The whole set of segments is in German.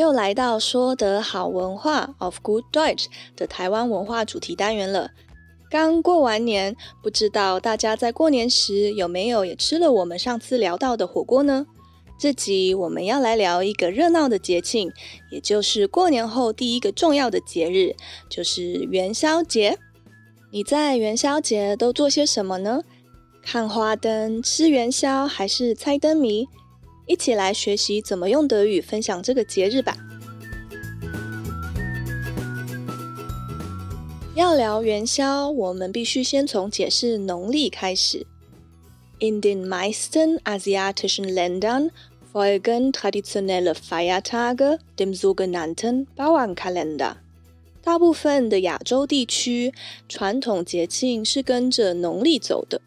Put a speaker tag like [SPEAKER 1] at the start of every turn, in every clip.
[SPEAKER 1] 又来到说得好文化 of Good Deutsch 的台湾文化主题单元了。刚过完年，不知道大家在过年时有没有也吃了我们上次聊到的火锅呢？这集我们要来聊一个热闹的节庆，也就是过年后第一个重要的节日，就是元宵节。你在元宵节都做些什么呢？看花灯、吃元宵，还是猜灯谜？一起来学习怎么用德语分享这个节日吧。要聊元宵，我们必须先从解释农历开始。In den meisten asiatischen Ländern folgen traditionelle Feiertage dem sogenannten Bauernkalender。大部分的亚洲地区，传统节庆是跟着农历走的。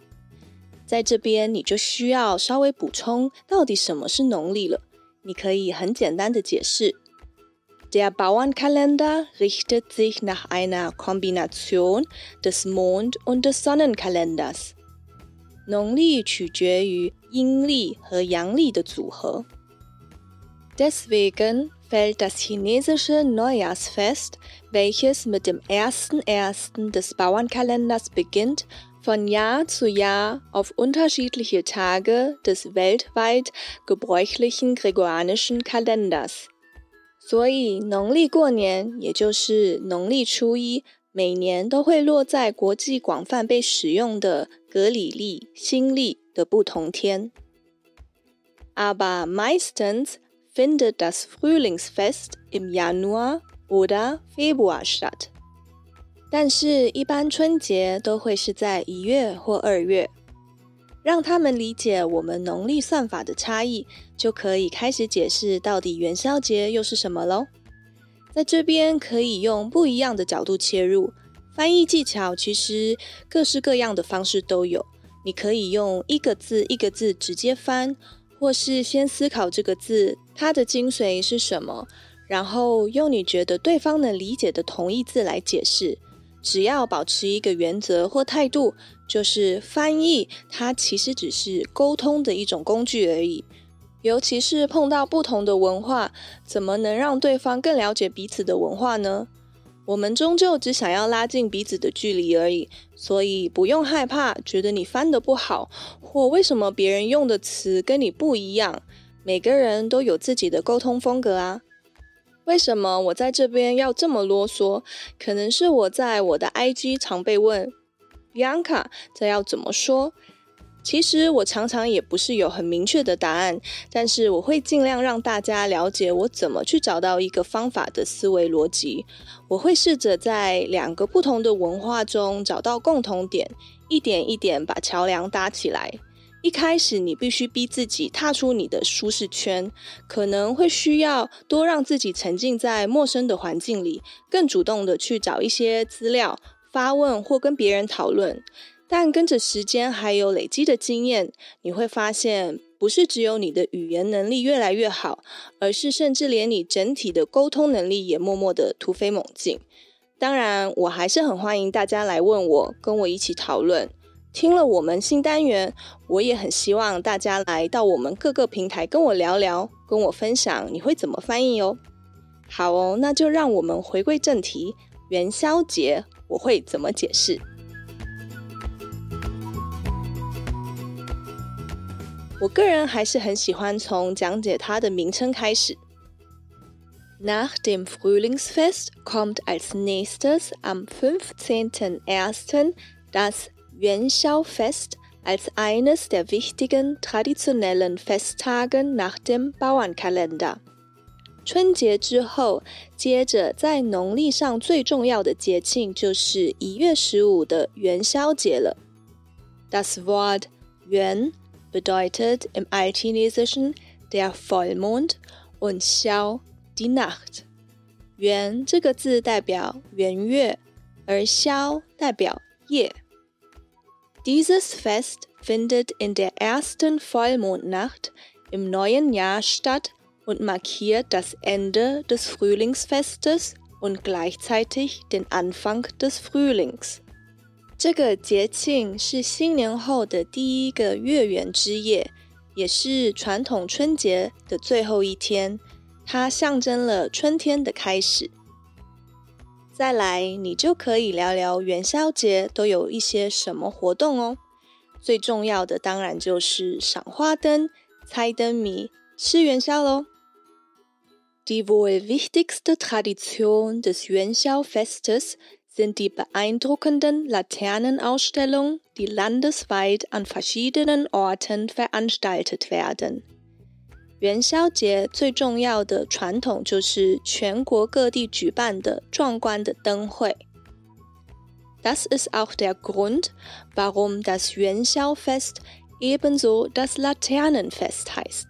[SPEAKER 1] 在这边，你就需要稍微补充到底什么是农历了。你可以很简单的解释：Der Bauernkalender richtet sich nach einer Kombination des Mond- und des Sonnenkalenders。农历取决于阴历和阳历的组合。Deswegen fällt das chinesische Neujahrsfest, welches mit dem 1.1. des Bauernkalenders beginnt, von Jahr zu Jahr auf unterschiedliche Tage des weltweit gebräuchlichen gregorianischen Kalenders。所以农历过年，也就是农历初一，每年都会落在国际广泛被使用的格里历新历的不同天。Aber meistens findet das Frühlingsfest im Januar oder Februar statt。但是，一般春节都会是在一月或二月。让他们理解我们农历算法的差异，就可以开始解释到底元宵节又是什么喽。在这边可以用不一样的角度切入，翻译技巧其实各式各样的方式都有。你可以用一个字一个字直接翻，或是先思考这个字它的精髓是什么，然后用你觉得对方能理解的同义字来解释。只要保持一个原则或态度，就是翻译它其实只是沟通的一种工具而已。尤其是碰到不同的文化，怎么能让对方更了解彼此的文化呢？我们终究只想要拉近彼此的距离而已，所以不用害怕，觉得你翻得不好，或为什么别人用的词跟你不一样。每个人都有自己的沟通风格啊。为什么我在这边要这么啰嗦？可能是我在我的 IG 常被问，Bianca，这要怎么说？其实我常常也不是有很明确的答案，但是我会尽量让大家了解我怎么去找到一个方法的思维逻辑。我会试着在两个不同的文化中找到共同点，一点一点把桥梁搭起来。一开始你必须逼自己踏出你的舒适圈，可能会需要多让自己沉浸在陌生的环境里，更主动的去找一些资料、发问或跟别人讨论。但跟着时间还有累积的经验，你会发现，不是只有你的语言能力越来越好，而是甚至连你整体的沟通能力也默默的突飞猛进。当然，我还是很欢迎大家来问我，跟我一起讨论。听了我们新单元，我也很希望大家来到我们各个平台跟我聊聊，跟我分享你会怎么翻译哦。好哦，那就让我们回归正题，元宵节我会怎么解释？我个人还是很喜欢从讲解它的名称开始。Nach dem Frühlingsfest kommt als nächstes am 15.01. das Yuanxiao-Fest als eines der wichtigen traditionellen Festtage nach dem Bauernkalender。春节之后，接着在农历上最重要的节庆就是一月十五的元宵节了。Das Wort Yuan bedeutet im Altchinesischen der Vollmond und Xiao die Nacht。 元这个字代表圆月，而宵代表夜。 Dieses Fest findet in der ersten Vollmondnacht im neuen Jahr statt und markiert das Ende des Frühlingsfestes und gleichzeitig den Anfang des Frühlings. 这个节庆是新年后的第一个月圆之夜，也是传统春节的最后一天。它象征了春天的开始。 再来，你就可以聊聊元宵节都有一些什么活动哦。最重要的当然就是赏花灯、猜灯谜、吃元宵喽。Die wohl wichtigste Tradition des Yuanxiao-Festes sind die beeindruckenden Laternenausstellungen, die landesweit an verschiedenen Orten veranstaltet werden. 元宵节最重要的传统就是全国各地举办的壮观的灯会。Das ist auch der Grund, warum das Yuanxiao-Fest ebenso das Laternenfest heißt.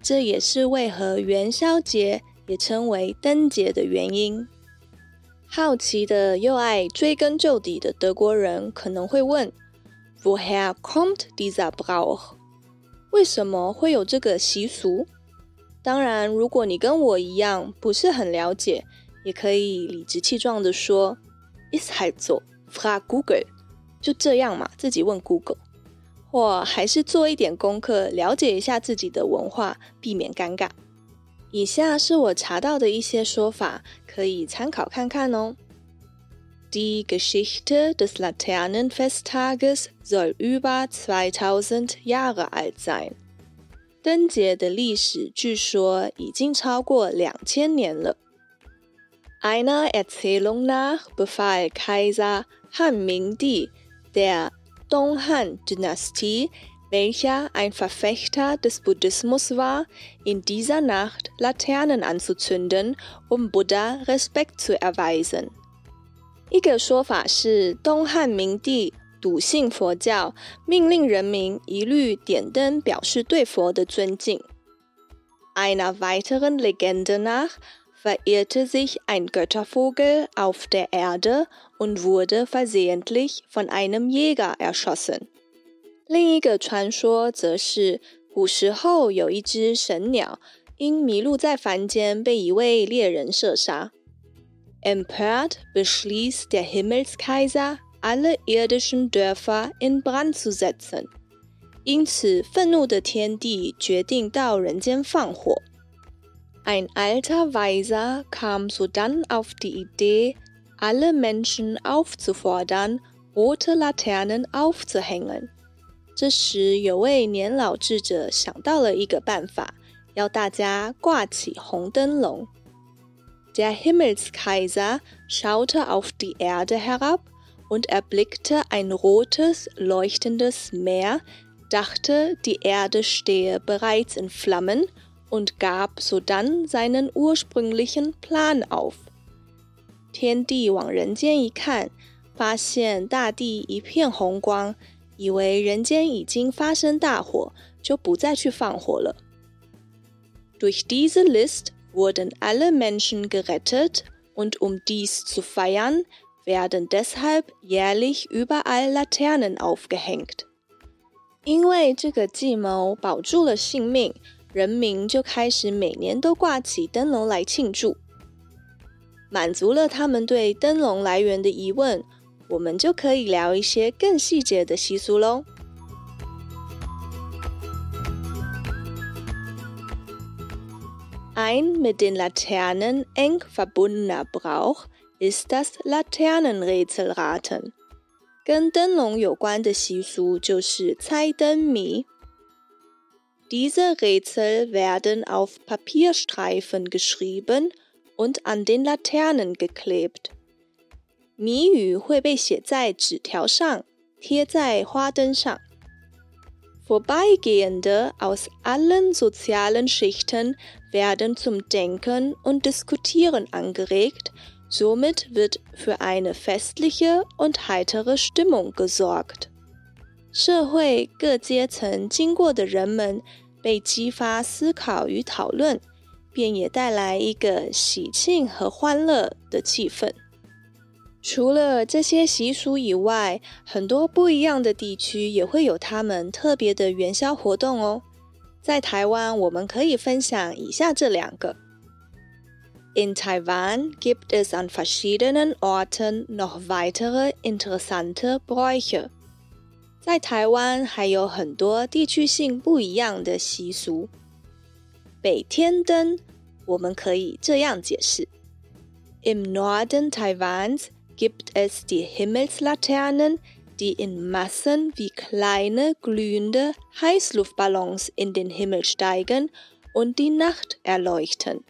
[SPEAKER 1] 这也是为何元宵节也称为灯节的原因。好奇的又爱追根究底的德国人可能会问：Woher kommt dieser Brauch？为什么会有这个习俗？当然，如果你跟我一样不是很了解，也可以理直气壮的说：“Is halt so, frag Google。”就这样嘛，自己问 Google，或还是做一点功课，了解一下自己的文化，避免尴尬。以下是我查到的一些说法，可以参考看看哦。Die Geschichte des Laternenfesttages soll über 2000 Jahre alt sein. 灯节的历史据说已经超过两千年了。Einer Erzählung nach befahl Kaiser Han Mingdi der Donghan-Dynastie, welcher ein Verfechter des Buddhismus war, in dieser Nacht Laternen anzuzünden, um Buddha Respekt zu erweisen. 一个说法是，东汉明帝笃信佛教，命令人民一律点灯，表示对佛的尊敬。Einer weiteren Legende nach verirrte sich ein Göttervogel auf der Erde und wurde versehentlich von einem Jäger erschossen。另一个传说则是，古时候有一只神鸟，因迷路在凡间，被一位猎人射杀。Empört beschließt der Himmelskaiser, alle irdischen Dörfer in Brand zu setzen. 因此，愤怒的天帝决定到人间放火。Ein alter Weiser kam sodann auf die Idee, alle Menschen aufzufordern, rote Laternen aufzuhängen. 这时，有位年老智者想到了一个办法，要大家挂起红灯笼。 der Himmelskaiser schaute auf die Erde herab und erblickte ein rotes, leuchtendes Meer, dachte, die Erde stehe bereits in Flammen und gab sodann seinen ursprünglichen Plan auf. 天帝往人间一看，发现大地一片红光，以为人间已经发生大火，就不再去放火了。Durch diese List wurden alle Menschen gerettet und um dies zu feiern, werden deshalb jährlich überall Laternen aufgehängt. 因为这个计谋保住了性命，人民就开始每年都挂起灯笼来庆祝。满足了他们对灯笼来源的疑问，我们就可以聊一些更细节的习俗喽。Ein mit den Laternen eng verbundener Brauch ist das Laternenrätselraten。跟灯笼有关的习俗就是猜灯谜。Diese Rätsel werden auf Papierstreifen geschrieben und an den Laternen geklebt。谜语会被写在纸条上，贴在花灯上。 Vorbeigehende aus allen sozialen Schichten werden zum Denken und Diskutieren angeregt, somit wird für eine festliche und heitere Stimmung gesorgt. 社会各阶层经过的人们被激发思考与讨论， 便也带来一个喜庆和欢乐的气氛。 除了这些习俗以外，很多不一样的地区也会有他们特别的元宵活动哦。在台湾，我们可以分享以下这两个。In Taiwan gibt es an verschiedenen Orten noch weitere interessante Bräuche。在台湾还有很多地区性不一样的习俗。北天灯，我们可以这样解释：Im Norden Taiwans gibt es die Himmelslaternen, die in Massen wie kleine glühende Heißluftballons in den Himmel steigen und die Nacht erleuchten.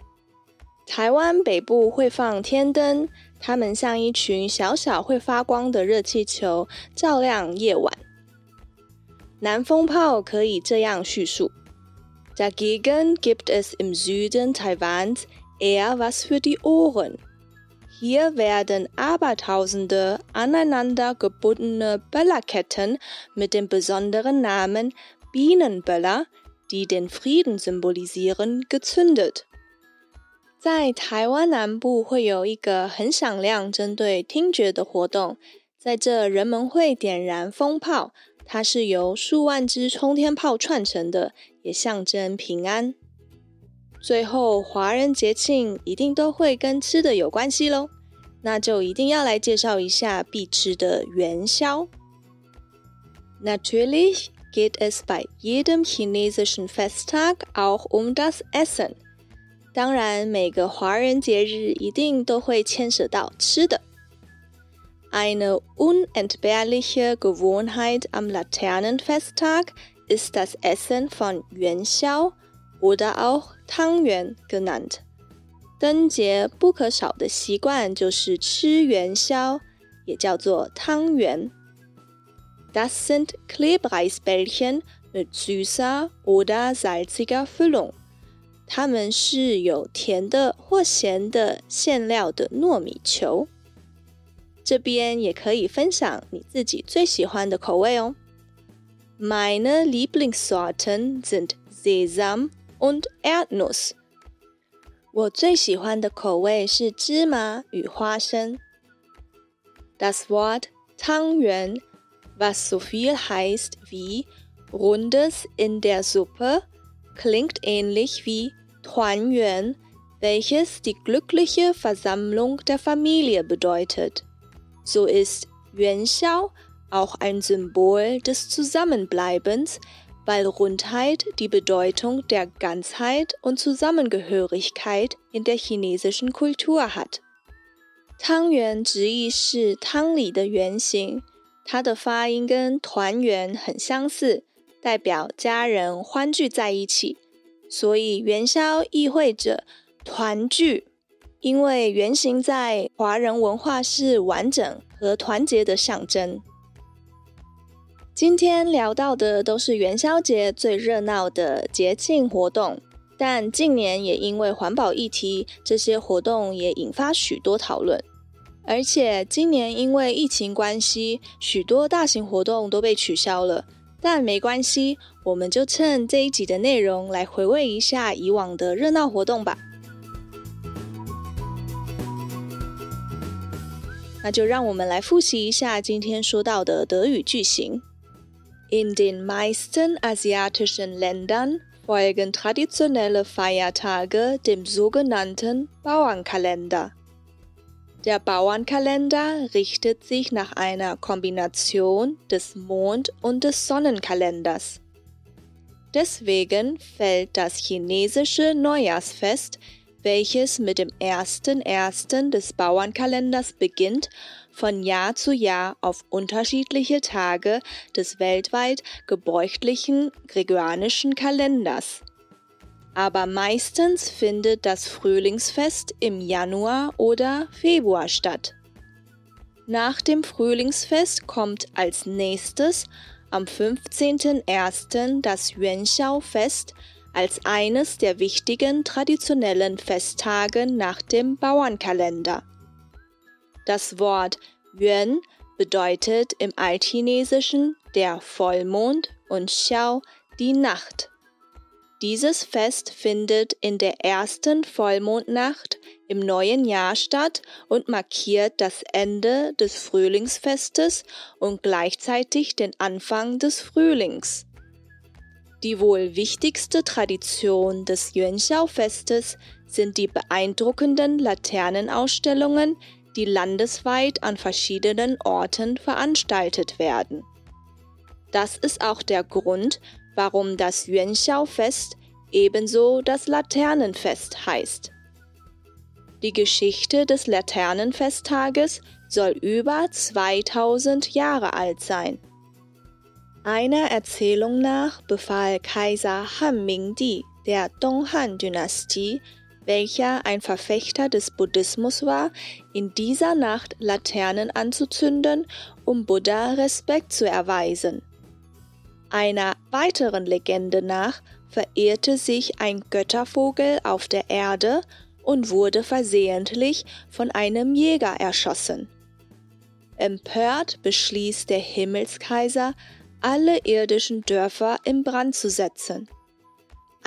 [SPEAKER 1] 台湾北部会放天灯，它们像一群小小会发光的热气球，照亮夜晚。南风炮可以这样叙述：Dagegen gibt es im Süden Taiwans eher was für die Ohren. Hier werden abertausende aneinander gebundene Böllerketten mit dem besonderen Namen Bienenböller, die den Frieden symbolisieren, gezündet. 在台湾南部会有一个很响亮针对听觉的活动，在这人们会点燃风炮，它是由数万支冲天炮串成的，也象征平安。最后，华人节庆一定都会跟吃的有关系喽，那就一定要来介绍一下必吃的元宵。Natürlich geht es bei jedem chinesischen Festtag auch um das Essen. 当然，每个华人节日一定都会牵涉到吃的。Eine unentbehrliche Gewohnheit am Laternenfesttag ist das Essen von Yuanxiao oder auch Tangyuan genannt。灯节不可少的习惯就是吃元宵，也叫做汤圆。Das sind Klebreisbällchen mit süßer oder salziger Füllung。它们是有甜的或咸的馅料的糯米球。这边也可以分享你自己最喜欢的口味哦。Meine Lieblingssorten sind Sesam und Erdnuss。我最喜欢的口味是芝麻与花生。Das Wort Tangyuan, was so viel heißt wie Rundes in der Suppe, klingt ähnlich wie Tuanyuan, welches die glückliche Versammlung der Familie bedeutet. So ist Yuanxiao auch ein Symbol des Zusammenbleibens, weil Rundheit die Bedeutung der Ganzheit und Zusammengehörigkeit in der chinesischen Kultur hat. Tangyuan 汤圆直译是汤里的圆形，它的发音跟团圆很相似，代表家人欢聚在一起，所以元宵意味着团聚。因为圆形在华人文化是完整和团结的象征。今天聊到的都是元宵节最热闹的节庆活动，但近年也因为环保议题，这些活动也引发许多讨论。而且今年因为疫情关系，许多大型活动都被取消了。但没关系，我们就趁这一集的内容来回味一下以往的热闹活动吧。那就让我们来复习一下今天说到的德语句型。In den meisten asiatischen Ländern folgen traditionelle Feiertage dem sogenannten Bauernkalender. Der Bauernkalender richtet sich nach einer Kombination des Mond- und des Sonnenkalenders. Deswegen fällt das chinesische Neujahrsfest, welches mit dem 1.1. des Bauernkalenders beginnt, von Jahr zu Jahr auf unterschiedliche Tage des weltweit gebräuchlichen gregorianischen Kalenders aber meistens findet das Frühlingsfest im Januar oder Februar statt. Nach dem Frühlingsfest kommt als nächstes am 15.01. das Yuanxiao-Fest als eines der wichtigen traditionellen Festtage nach dem Bauernkalender. Das Wort Yuan bedeutet im Altchinesischen der Vollmond und Xiao die Nacht. Dieses Fest findet in der ersten Vollmondnacht im neuen Jahr statt und markiert das Ende des Frühlingsfestes und gleichzeitig den Anfang des Frühlings. Die wohl wichtigste Tradition des Yuanxiao-Festes sind die beeindruckenden Laternenausstellungen, die landesweit an verschiedenen Orten veranstaltet werden. Das ist auch der Grund, warum das Yuanxiao-Fest ebenso das Laternenfest heißt. Die Geschichte des Laternenfesttages soll über 2000 Jahre alt sein. Einer Erzählung nach befahl Kaiser Han Mingdi der Donghan-Dynastie, welcher ein Verfechter des Buddhismus war, in dieser Nacht Laternen anzuzünden, um Buddha Respekt zu erweisen. Einer weiteren Legende nach verehrte sich ein Göttervogel auf der Erde und wurde versehentlich von einem Jäger erschossen. Empört beschließt der Himmelskaiser, alle irdischen Dörfer in Brand zu setzen.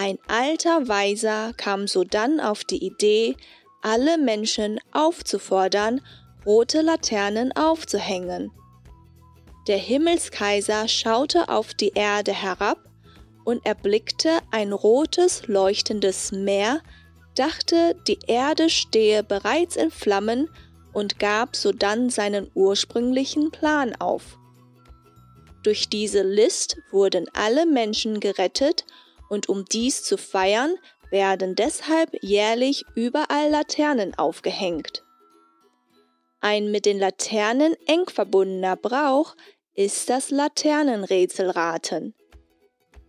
[SPEAKER 1] Ein alter Weiser kam sodann auf die Idee, alle Menschen aufzufordern, rote Laternen aufzuhängen. Der Himmelskaiser schaute auf die Erde herab und erblickte ein rotes, leuchtendes Meer, dachte, die Erde stehe bereits in Flammen und gab sodann seinen ursprünglichen Plan auf. Durch diese List wurden alle Menschen gerettet und um dies zu feiern, werden deshalb jährlich überall Laternen aufgehängt. Ein mit den Laternen eng verbundener Brauch ist das Laternenrätselraten.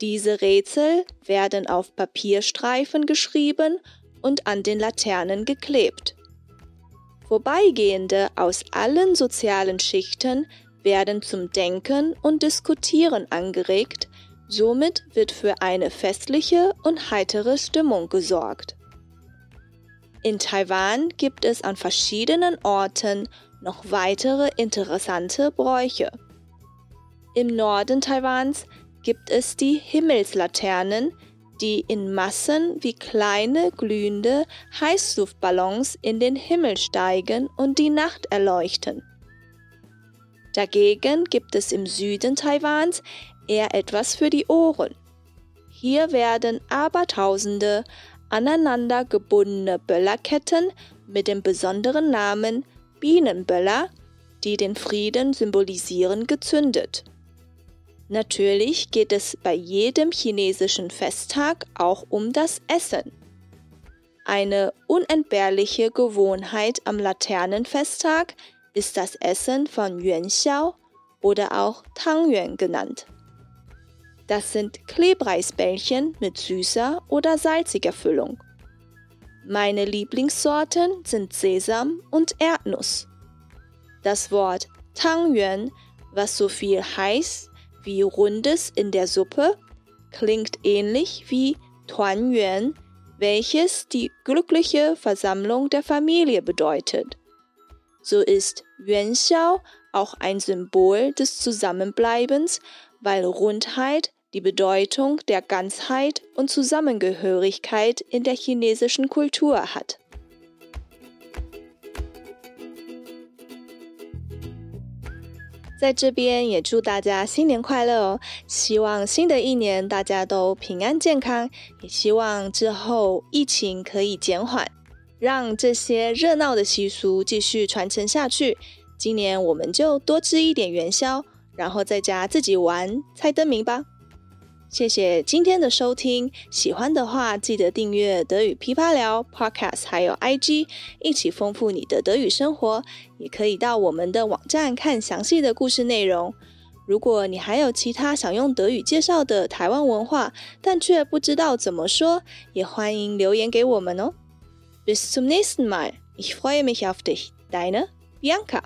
[SPEAKER 1] Diese Rätsel werden auf Papierstreifen geschrieben und an den Laternen geklebt. Vorbeigehende aus allen sozialen Schichten werden zum Denken und Diskutieren angeregt, somit wird für eine festliche und heitere Stimmung gesorgt. In Taiwan gibt es an verschiedenen Orten noch weitere interessante Bräuche. Im Norden Taiwans gibt es die Himmelslaternen, die in Massen wie kleine glühende Heißluftballons in den Himmel steigen und die Nacht erleuchten. Dagegen gibt es im Süden Taiwans eher etwas für die Ohren. Hier werden abertausende aneinander gebundene Böllerketten mit dem besonderen Namen Bienenböller, die den Frieden symbolisieren, gezündet. Natürlich geht es bei jedem chinesischen Festtag auch um das Essen. Eine unentbehrliche Gewohnheit am Laternenfesttag ist das Essen von Yuanxiao oder auch Tangyuan genannt. Das sind Klebreisbällchen mit süßer oder salziger Füllung. Meine Lieblingssorten sind Sesam und Erdnuss. Das Wort Tangyuan, was so viel heißt wie Rundes in der Suppe, klingt ähnlich wie Tuanyuan, welches die glückliche Versammlung der Familie bedeutet. So ist Yuanxiao auch ein Symbol des Zusammenbleibens, weil Rundheit die Bedeutung der Ganzheit und Zusammengehörigkeit in der chinesischen Kultur hat. 在这边也祝大家新年快乐哦！希望新的一年大家都平安健康，也希望之后疫情可以减缓，让这些热闹的习俗继续传承下去。今年我们就多吃一点元宵，然后在家自己玩猜灯谜吧。谢谢今天的收听，喜欢的话记得订阅德语噼啪聊 Podcast，还有 IG，一起丰富你的德语生活。也可以到我们的网站看详细的故事内容。如果你还有其他想用德语介绍的台湾文化，但却不知道怎么说，也欢迎留言给我们哦。Bis zum nächsten Mal. Ich freue mich auf dich. Deine Bianca.